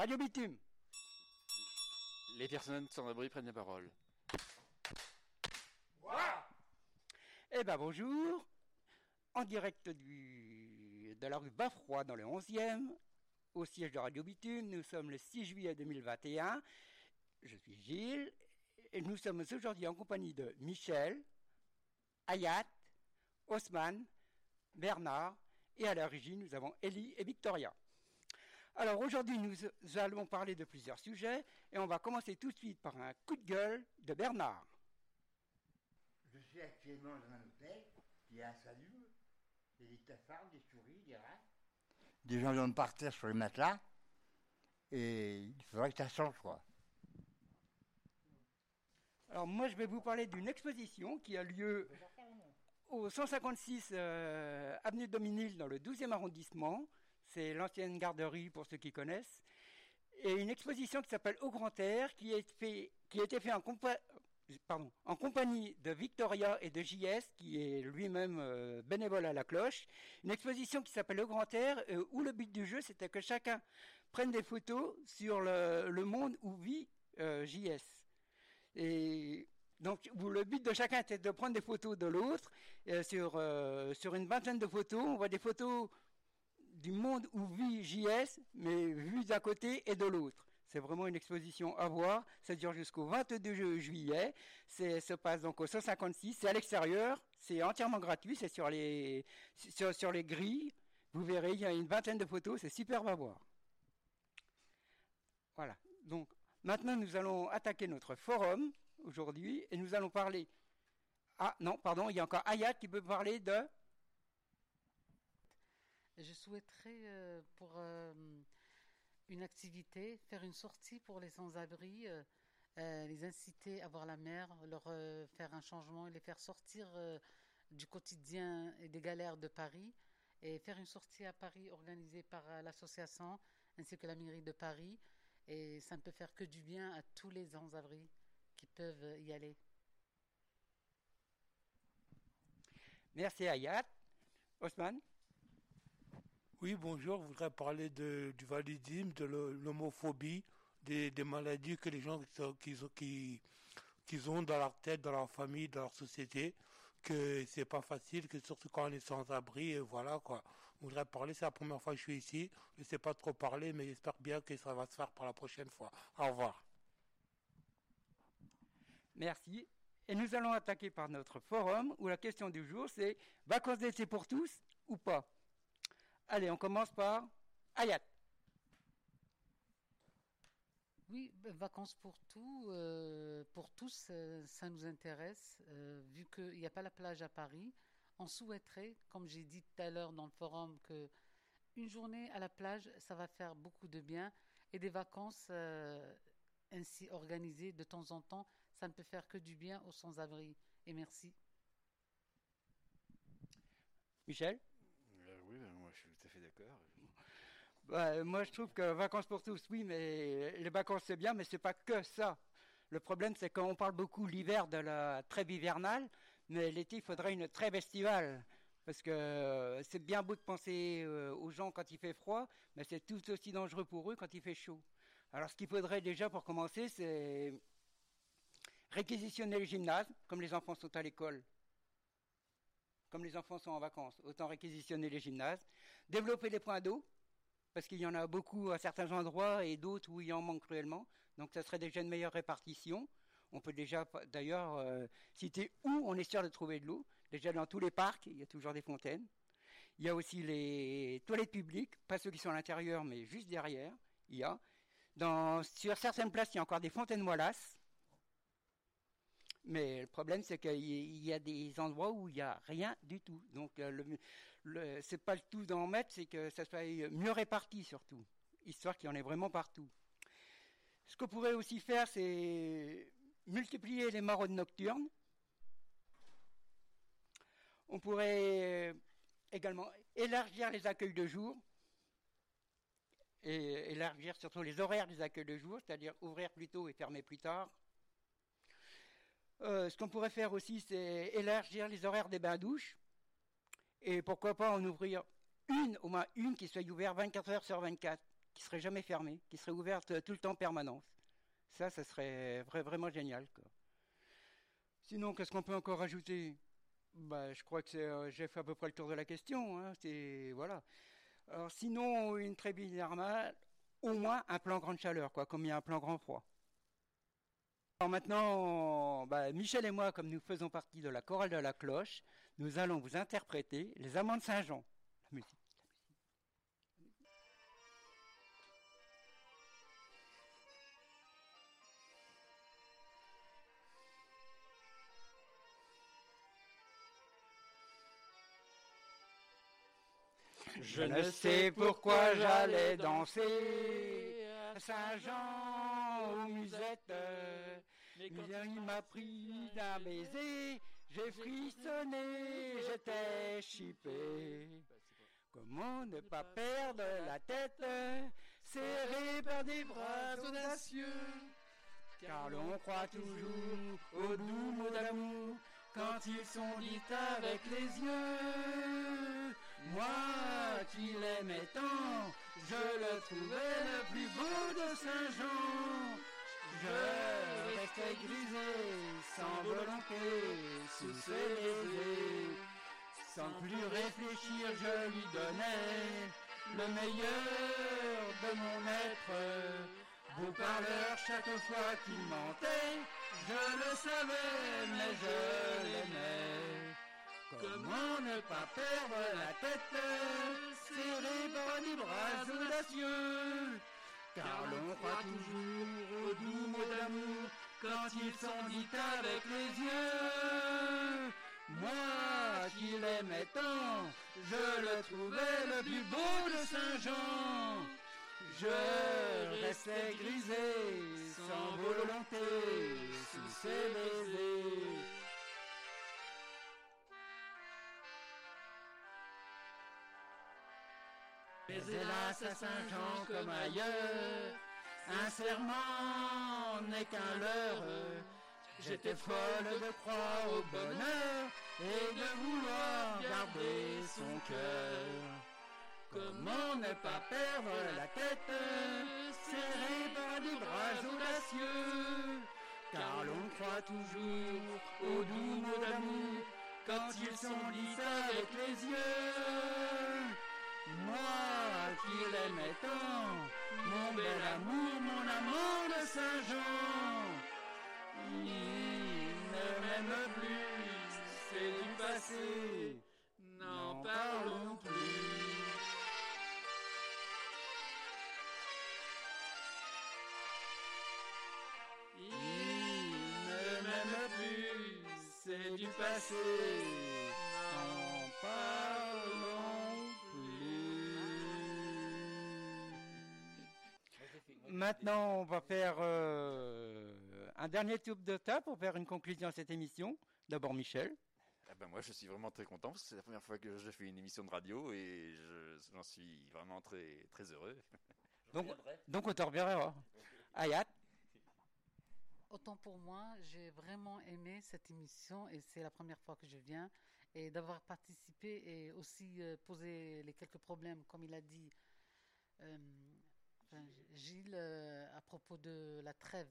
Radio Bitume. Les personnes sans abri prennent la parole. Eh ben bonjour. En direct du, de la rue Bafroy dans le 11e, au siège de Radio Bitume, nous sommes le 6 juillet 2021. Je suis Gilles et nous sommes aujourd'hui en compagnie de Michel, Ayat, Osman, Bernard et à l'origine nous avons Ellie et Victoria. Alors aujourd'hui nous allons parler de plusieurs sujets et on va commencer tout de suite par un coup de gueule de Bernard. Je suis actuellement dans un hôtel qui un salut, il y a des cafards, des souris, des rats. Des gens viennent partir sur les matelas et il faudrait que ça change quoi. Alors moi je vais vous parler d'une exposition qui a lieu au 156 euh, avenue Dominil dans le 12e arrondissement. C'est l'ancienne garderie pour ceux qui connaissent. Et une exposition qui s'appelle Au Grand Air qui, a été faite en, compagnie de Victoria et de JS qui est lui-même euh, bénévole à la cloche. Une exposition qui s'appelle Au Grand Air euh, où le but du jeu c'était que chacun prenne des photos sur le, le monde où vit JS. Et donc, le but de chacun était de prendre des photos de l'autre. Sur, euh, sur une vingtaine de photos, on voit des photos du monde où vit JS, mais vues d'un côté et de l'autre. C'est vraiment une exposition à voir. Ça dure jusqu'au 22 juillet. Ça se passe donc au 156. C'est à l'extérieur. C'est entièrement gratuit. C'est sur les, sur les grilles. Vous verrez, il y a une vingtaine de photos. C'est superbe à voir. Voilà. Donc, maintenant, nous allons attaquer notre forum aujourd'hui et nous allons parler. Ah non, pardon, il y a encore Ayat qui peut parler de. Je souhaiterais euh, pour euh, une activité faire une sortie pour les sans-abri, euh, les inciter à voir la mer, leur faire un changement les faire sortir du quotidien et des galères de Paris et faire une sortie à Paris organisée par l'association ainsi que la mairie de Paris et ça ne peut faire que du bien à tous les sans-abri qui peuvent y aller. Merci Ayat. Osman Oui, bonjour. Je voudrais parler du validisme, de l'homophobie, des, maladies que les gens qui, qui, qui ont dans leur tête, dans leur famille, dans leur société, que c'est pas facile, que surtout quand on est sans abri, et voilà quoi. Je voudrais parler, c'est la première fois que je suis ici. Je ne sais pas trop parler, mais j'espère bien que ça va se faire pour la prochaine fois. Au revoir. Merci. Et nous allons attaquer par notre forum où la question du jour c'est vacances d'été pour tous ou pas? Allez, on commence par Ayat. Oui, ben, vacances pour tout, euh, pour tous, euh, ça nous intéresse. Euh, vu qu'il n'y a pas la plage à Paris, on souhaiterait, comme j'ai dit tout à l'heure dans le forum, que une journée à la plage, ça va faire beaucoup de bien, et des vacances ainsi organisé de temps en temps, ça ne peut faire que du bien aux sans-abri. Et merci. Michel euh, Oui, ben, moi je suis tout à fait Bah, moi je trouve que vacances pour tous, oui, mais les vacances c'est bien, mais c'est pas que ça. Le problème c'est qu'on parle beaucoup l'hiver de la trêve hivernale, mais l'été il faudrait une trêve estivale. Parce que c'est bien beau de penser euh, aux gens quand il fait froid, mais c'est tout aussi dangereux pour eux quand il fait chaud. Alors ce qu'il faudrait déjà pour commencer, c'est réquisitionner le gymnase, comme les enfants sont à l'école, comme les enfants sont en vacances, autant réquisitionner les gymnases, développer les points d'eau, parce qu'il y en a beaucoup à certains endroits et d'autres où il en manque cruellement, donc ça serait déjà une meilleure répartition. On peut déjà d'ailleurs euh, citer où on est sûr de trouver de l'eau. Déjà dans tous les parcs, il y a toujours des fontaines. Il y a aussi les toilettes publiques, pas ceux qui sont à l'intérieur, mais juste derrière. Il y a. Sur certaines places, il y a encore des fontaines molasses. Mais le problème, c'est qu'il y a des endroits où il n'y a rien du tout. Donc, euh, le, le c'est pas le tout d'en mettre, c'est que ça soit mieux réparti surtout, histoire qu'il y en ait vraiment partout. Ce qu'on pourrait aussi faire, c'est multiplier les maraudes nocturnes. On pourrait également élargir les accueils de jour et élargir surtout les horaires des accueils de jour, c'est-à-dire ouvrir plus tôt et fermer plus tard. Euh, ce qu'on pourrait faire aussi, c'est élargir les horaires des bains-douches et pourquoi pas en ouvrir une, au moins une qui soit ouverte 24 heures sur 24. qui serait jamais fermée, qui serait ouverte tout le temps en permanence. Ça, ça serait vraiment génial. Sinon, qu'est-ce qu'on peut encore ajouter? Bah, Je crois que euh, j'ai fait à peu près le tour de la question. Hein, voilà. Alors, sinon, une trébille normale, au moins un plan grande chaleur, quoi, comme il y a un plan grand froid. Alors maintenant, bah, Michel et moi, comme nous faisons partie de la chorale de la cloche, nous allons vous interpréter les amants de Saint-Jean. La musique. Je ne sais pourquoi j'allais danser à Saint-Jean aux musettes. Mais il m'a pris d'un baiser, j'ai frissonné, j'étais chipé. Comment ne pas perdre la tête, serré par des bras audacieux Car l'on croit toujours aux doux mots d'amour quand ils sont dits avec les yeux. Moi qui l'aimais tant, je le trouvais le plus beau de Saint-Jean. Je restais grisé, sans volonté, sous ses. Sans plus réfléchir, je lui donnais le meilleur de mon être. Beau parleur chaque fois qu'il mentait, je le savais, mais je l'aimais. Comment ne pas perdre la tête, quand ils sont dits avec les yeux. Moi qui l'aimais tant, je le trouvais le plus beau de Saint-Jean. Je restais grisé, sans volonté, sous ses baisers. Mais hélas à Saint-Jean comme ailleurs, un serment n'est qu'un leurre. J'étais folle de croire au bonheur et de vouloir garder son cœur. Comment ne pas perdre la tête, serré par des bras audacieux? Car l'on croit toujours aux doux mots d'amour quand ils sont dits avec les yeux. Moi qui l'aimais tant, mon bel amour, mon amour de Saint-Jean, il ne m'aime plus, c'est du passé, n'en parlons plus. Il ne m'aime plus, c'est du passé, Maintenant, on va faire euh, un dernier tour de table pour faire une conclusion à cette émission. D'abord, Michel. Ah ben moi, je suis vraiment très content parce que c'est la première fois que je fais une émission de radio et j'en suis vraiment très, très heureux. Donc, donc, on te reverra. Ayat Autant pour moi, j'ai vraiment aimé cette émission et c'est la première fois que je viens et d'avoir participé et aussi euh, posé les quelques problèmes, comme il a dit euh, Gilles, euh, à propos de la trêve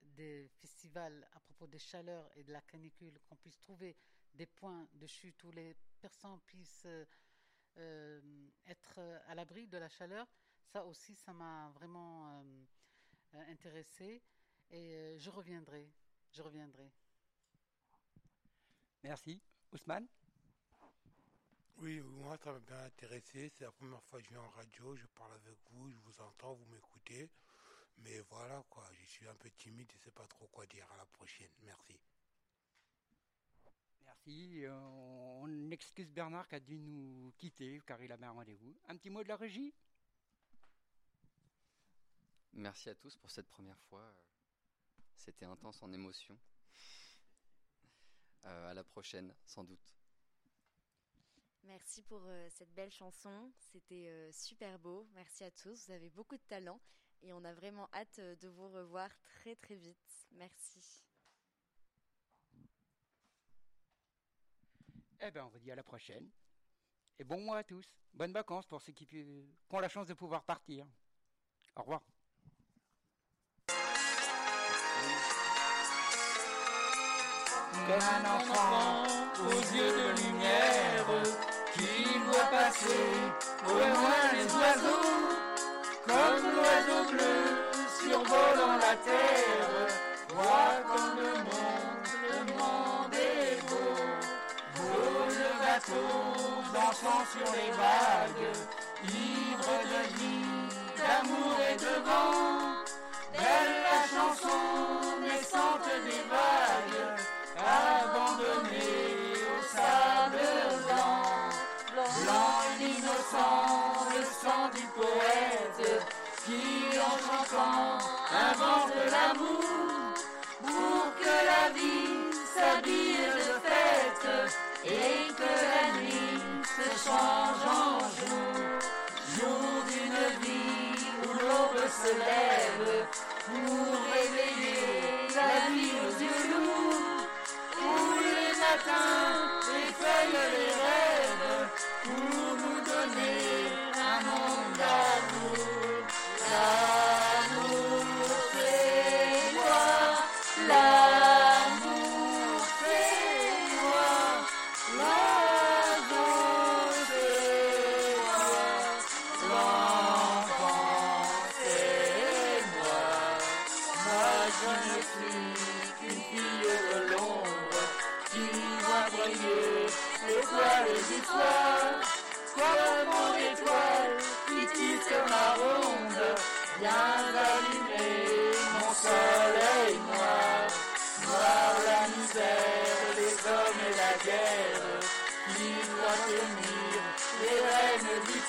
des festivals, à propos des chaleurs et de la canicule, qu'on puisse trouver des points de chute où les personnes puissent être à l'abri de la chaleur. Ça aussi, ça m'a vraiment intéressé. Et euh, je reviendrai. Je reviendrai. Merci. Ousmane? Oui, moi ça m'a bien intéressé. C'est la première fois que je viens en radio. Je parle avec vous, je vous entends, vous m'écoutez. Mais voilà quoi, je suis un peu timide et ne sais pas trop quoi dire. À la prochaine. Merci. Merci. Euh, on excuse Bernard qui a dû nous quitter car il avait un rendez-vous. Un petit mot de la régie? Merci à tous pour cette première fois. C'était intense en émotion. Euh, à la prochaine, sans doute. Merci pour euh, cette belle chanson. C'était euh, super beau. Merci à tous. Vous avez beaucoup de talent et on a vraiment hâte de vous revoir très très vite. Merci. Eh bien, on vous dit à la prochaine. Et bon mois à tous. Bonnes vacances pour ceux qui, qui ont la chance de pouvoir partir. Au revoir. Comme un enfant aux yeux de lumière passer au loin les oiseaux, comme l'oiseau bleu survolant la terre, voit comme le monde, le monde est beau. Beau le bateau dansant sur les vagues, ivre de vie, d'amour et de vent.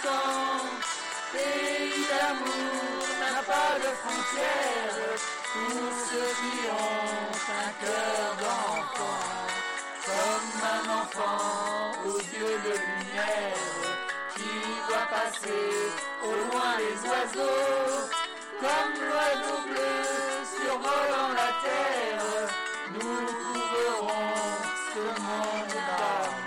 Temps. Pays d'amour n'a pas de frontières, pour ceux qui ont un cœur d'enfant. Comme un enfant aux yeux de lumière, qui voit passer au loin les oiseaux, comme l'oiseau bleu survolant la terre, nous trouverons ce monde d'amour.